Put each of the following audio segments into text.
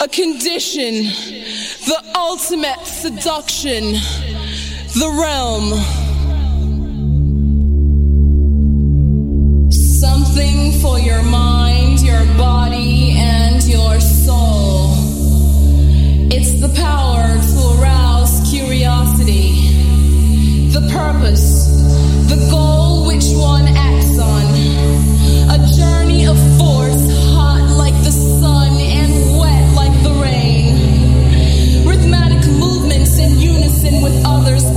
a condition, the ultimate seduction, the realm. Something for your mind, your body, and your soul. It's the power to arouse curiosity, the purpose, the goal which one acts on, a journey of force hot others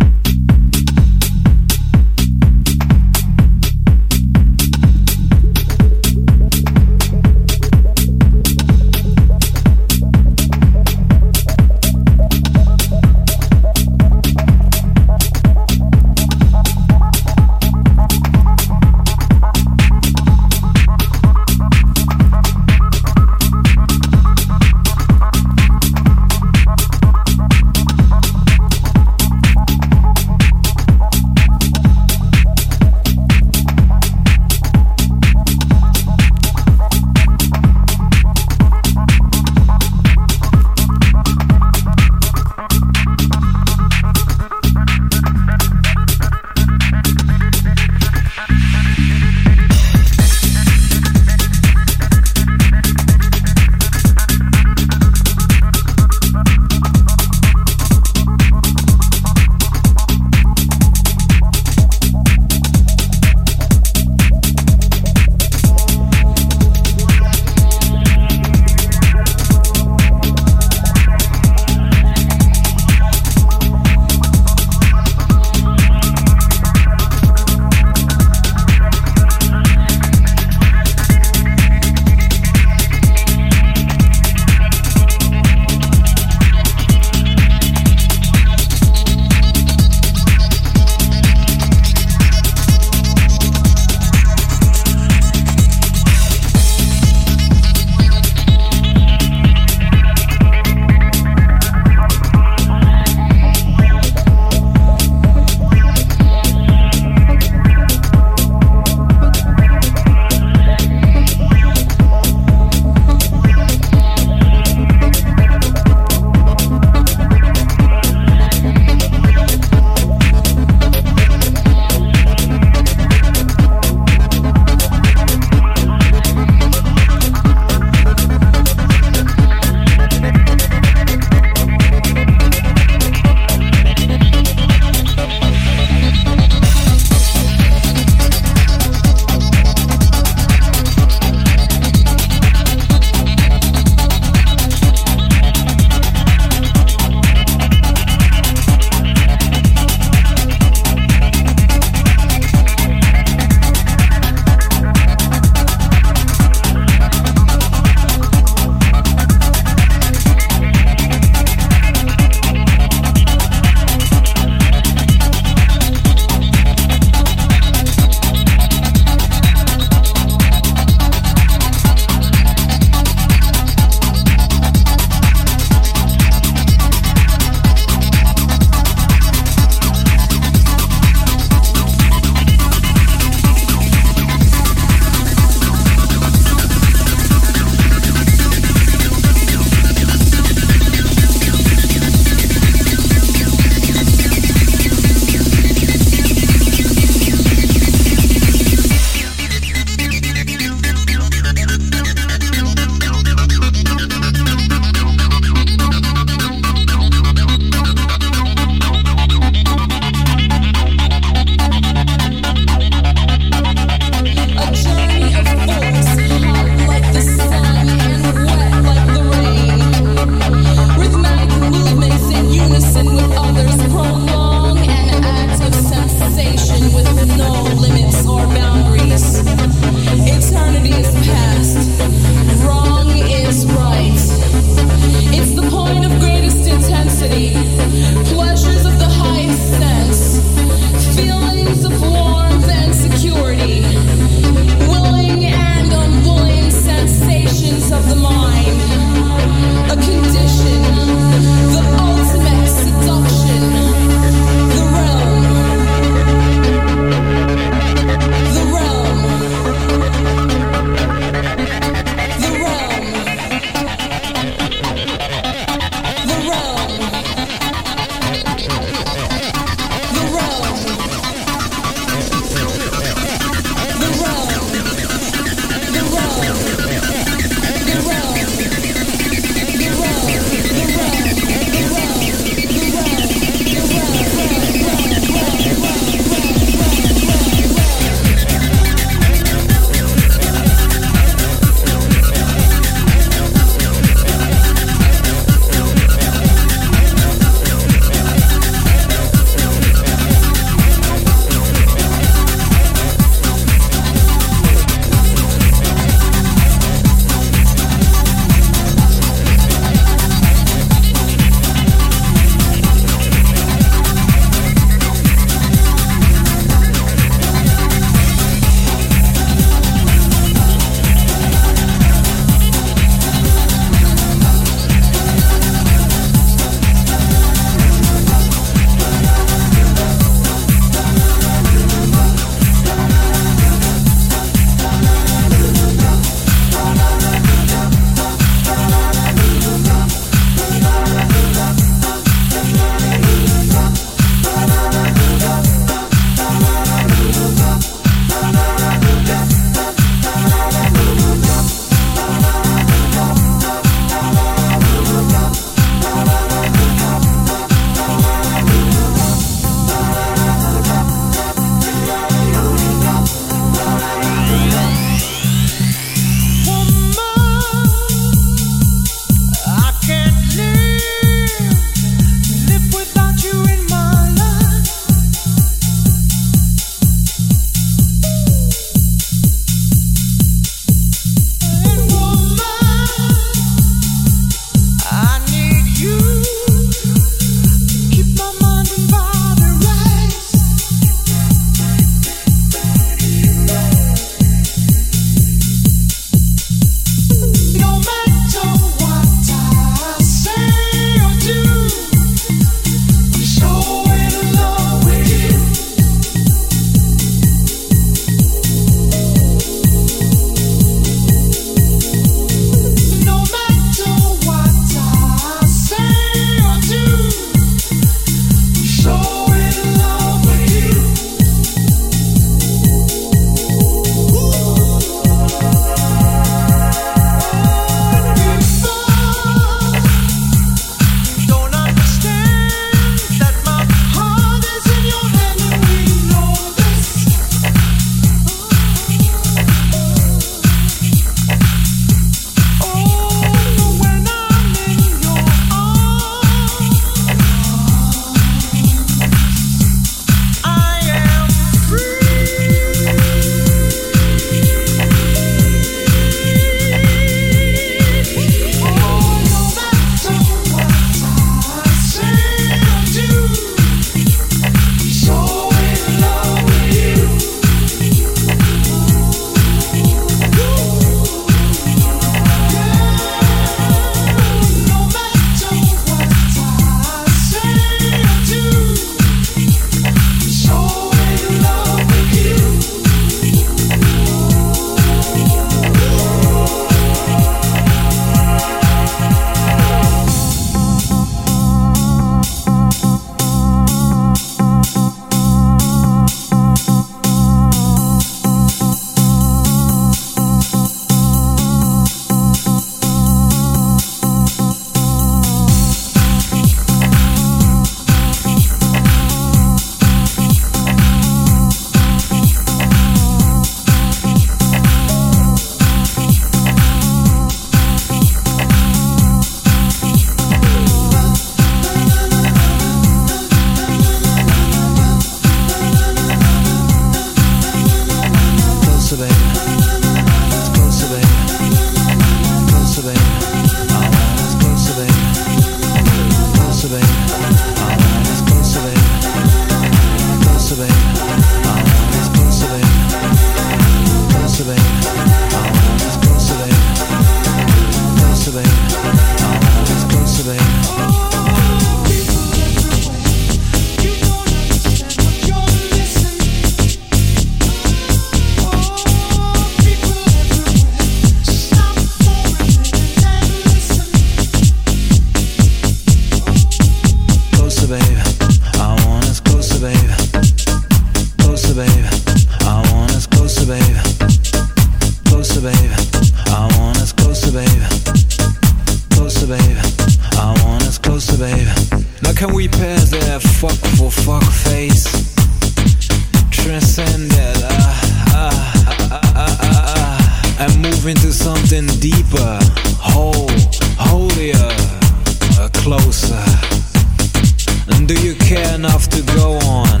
you care enough to go on?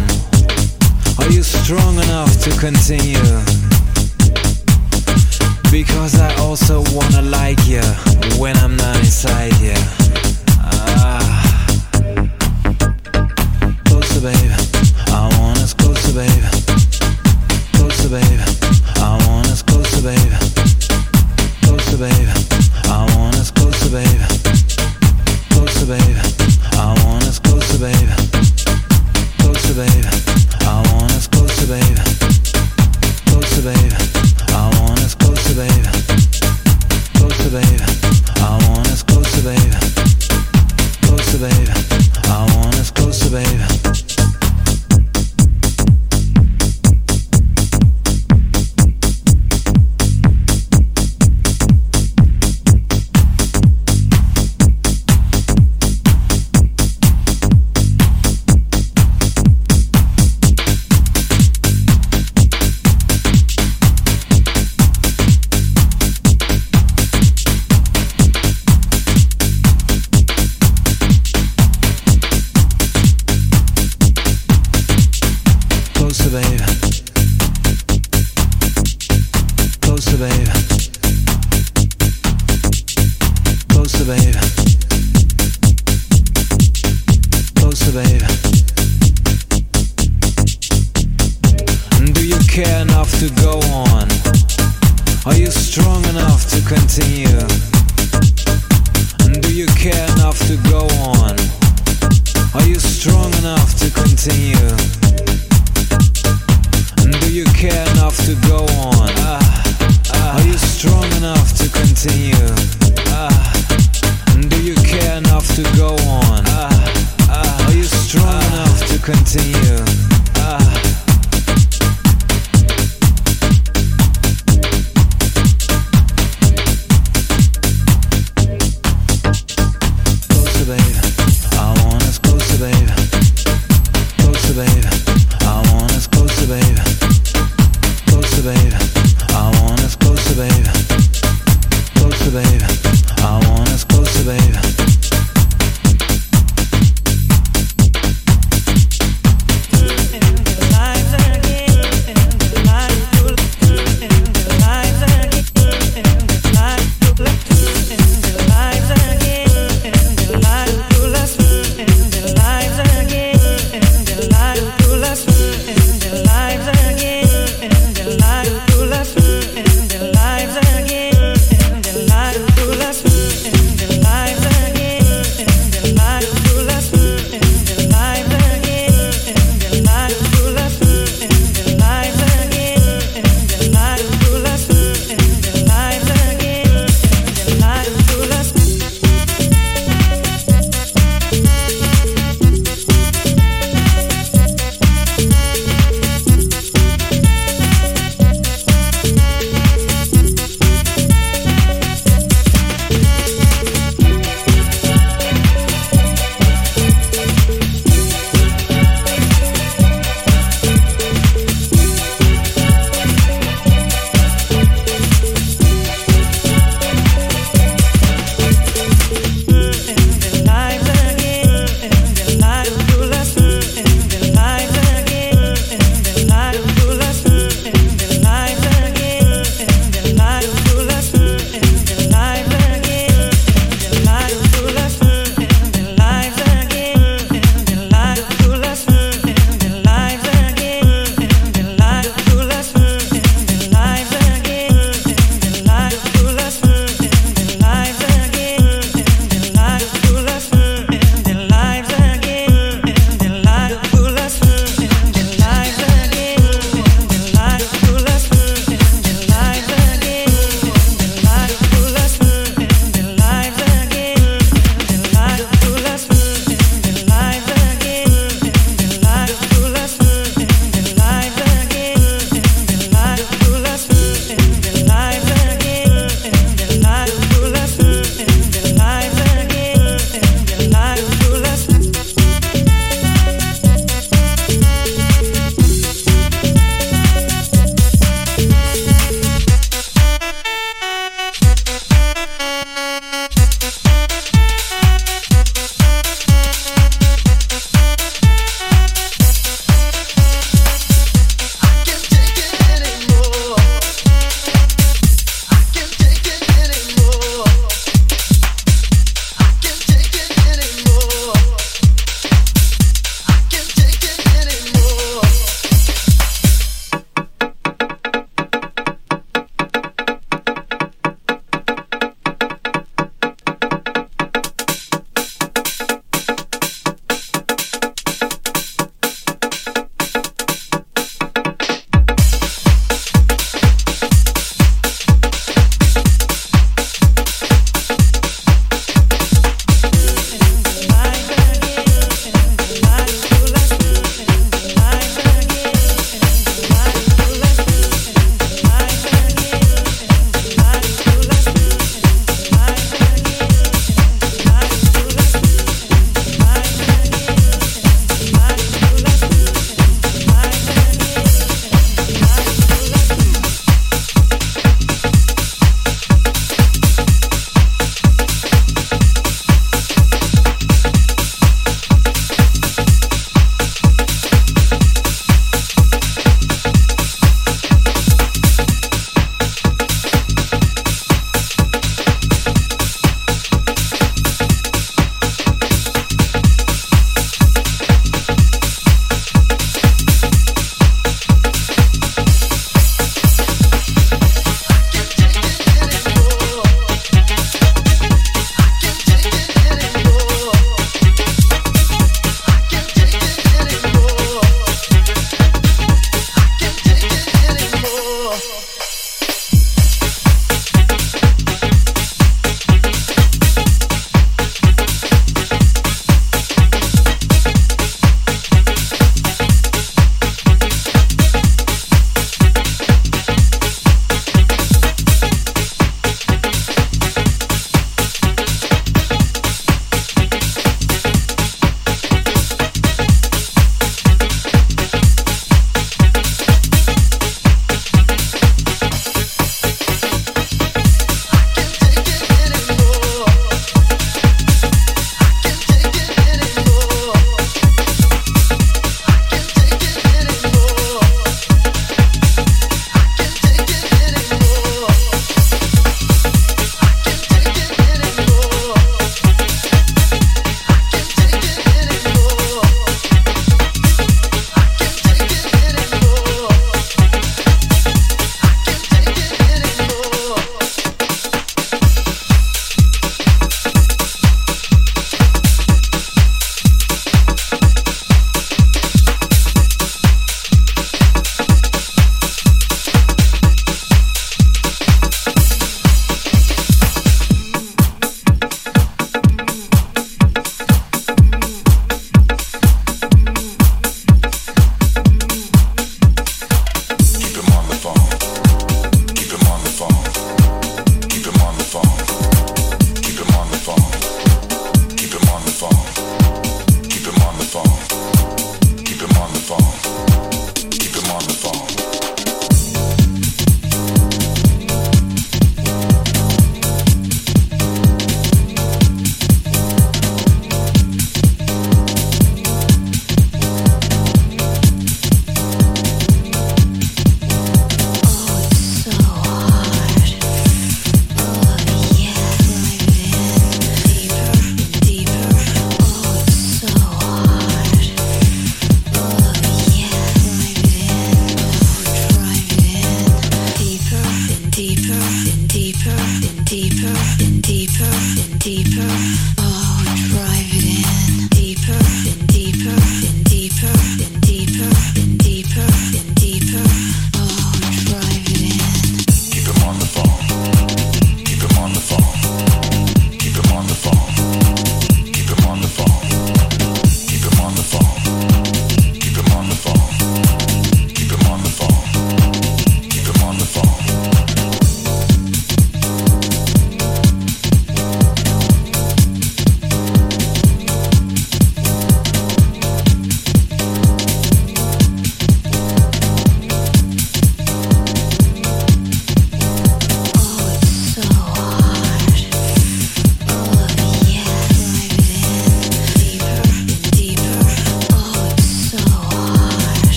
Are you strong enough to continue? Because I also wanna like you when I'm not inside you. Ah. Closer, babe. I want us closer, babe. Closer, babe.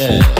yeah.